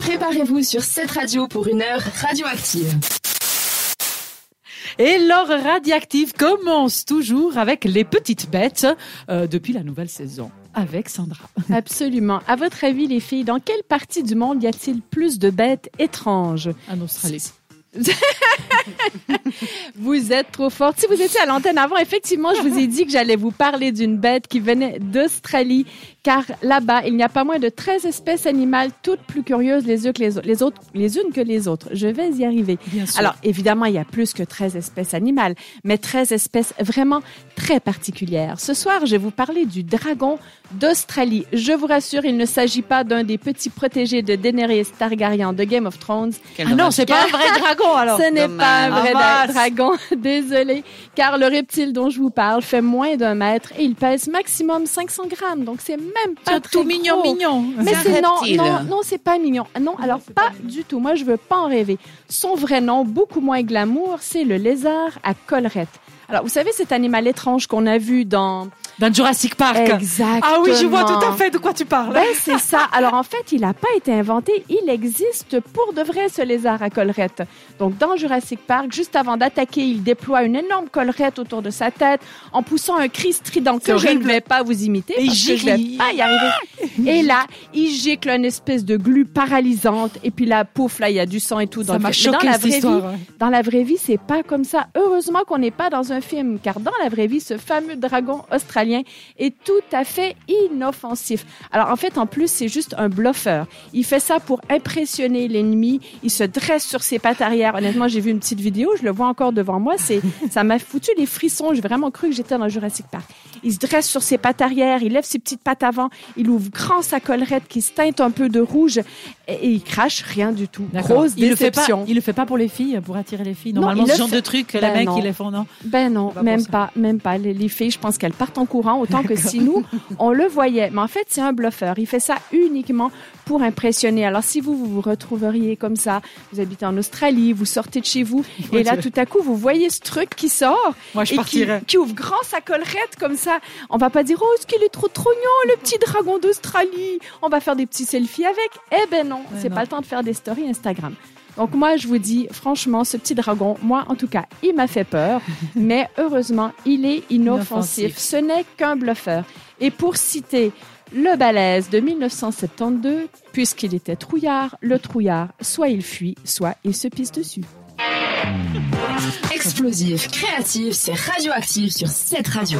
Préparez-vous sur cette radio pour une heure radioactive. Et l'heure radioactive commence toujours avec les petites bêtes euh, depuis la nouvelle saison avec Sandra. Absolument. À votre avis, les filles, dans quelle partie du monde y a-t-il plus de bêtes étranges? En Australie. vous êtes trop forte. Si vous étiez à l'antenne avant, effectivement, je vous ai dit que j'allais vous parler d'une bête qui venait d'Australie, car là-bas, il n'y a pas moins de 13 espèces animales, toutes plus curieuses les unes que les, les autres, les unes que les autres. Je vais y arriver. Bien sûr. Alors, évidemment, il y a plus que 13 espèces animales, mais 13 espèces vraiment très particulières. Ce soir, je vais vous parler du dragon d'Australie. Je vous rassure, il ne s'agit pas d'un des petits protégés de Daenerys Targaryen de Game of Thrones. Ah non, c'est pas un vrai dragon alors. Ce n'est pas un vrai Ah, dragon, désolé, car le reptile dont je vous parle fait moins d'un mètre et il pèse maximum 500 grammes, donc c'est même pas C'est très tout mignon, gros. mignon. Mais C'est non, non, non, c'est pas mignon. Non, alors pas du tout. Moi, je veux pas en rêver. Son vrai nom, beaucoup moins glamour, c'est le lézard à collerette. Alors, vous savez cet animal étrange qu'on a vu dans Dans Jurassic Park. Exactement. Ah oui, je vois tout à fait de quoi tu parles. Ben, c'est ça. Alors, en fait, il n'a pas été inventé. Il existe pour de vrai, ce lézard à collerette. Donc, dans Jurassic Park, juste avant d'attaquer, il déploie une énorme collerette autour de sa tête en poussant un cri strident que je ne vais pas vous imiter Et il parce que je gicle, vais il- pas y arriver. Et là, il gicle une espèce de glu paralysante. Et puis là, pouf, là, il y a du sang et tout. Ça dans le m'a choqué dans la cette vraie histoire. vie, ouais. dans la vraie vie, c'est pas comme ça. Heureusement qu'on n'est pas dans un film, car dans la vraie vie, ce fameux dragon australien est tout à fait inoffensif. Alors en fait, en plus, c'est juste un bluffeur. Il fait ça pour impressionner l'ennemi. Il se dresse sur ses pattes arrière. Honnêtement, j'ai vu une petite vidéo, je le vois encore devant moi. C'est, ça m'a foutu les frissons. J'ai vraiment cru que j'étais dans Jurassic Park. Il se dresse sur ses pattes arrière, il lève ses petites pattes avant, il ouvre grand sa collerette qui se teinte un peu de rouge et, il crache rien du tout. Grosse il le fait pas. déception. Il le fait pas pour les filles, pour attirer les filles. Non, Normalement, il ce genre fait- de trucs, les Ben mecs, non. ils les font, non Ben non, pas même pas, même pas. Les, les filles, je pense qu'elles partent en courant autant que si nous, on le voyait. Mais en fait, c'est un bluffeur. Il fait ça uniquement pour impressionner. Alors, si vous, vous vous retrouveriez comme ça, vous habitez en Australie, vous sortez de chez vous, et là, tout à coup, vous voyez ce truc qui sort Moi, je et qui ouvre grand sa collerette comme ça. On va pas dire, oh, est-ce qu'il est trop trognon, le petit dragon d'Australie. On va faire des petits selfies avec. Eh ben non, Ouais, c'est pas le temps de faire des stories Instagram. Donc moi, je vous dis, franchement, ce petit dragon, moi, en tout cas, il m'a fait peur, mais heureusement, il est inoffensif. Inoffensif. Ce n'est qu'un bluffeur. Et pour citer le balèze de 1972, puisqu'il était trouillard, le trouillard, soit il fuit, soit il se pisse dessus. Explosif, créatif, c'est radioactif sur cette radio.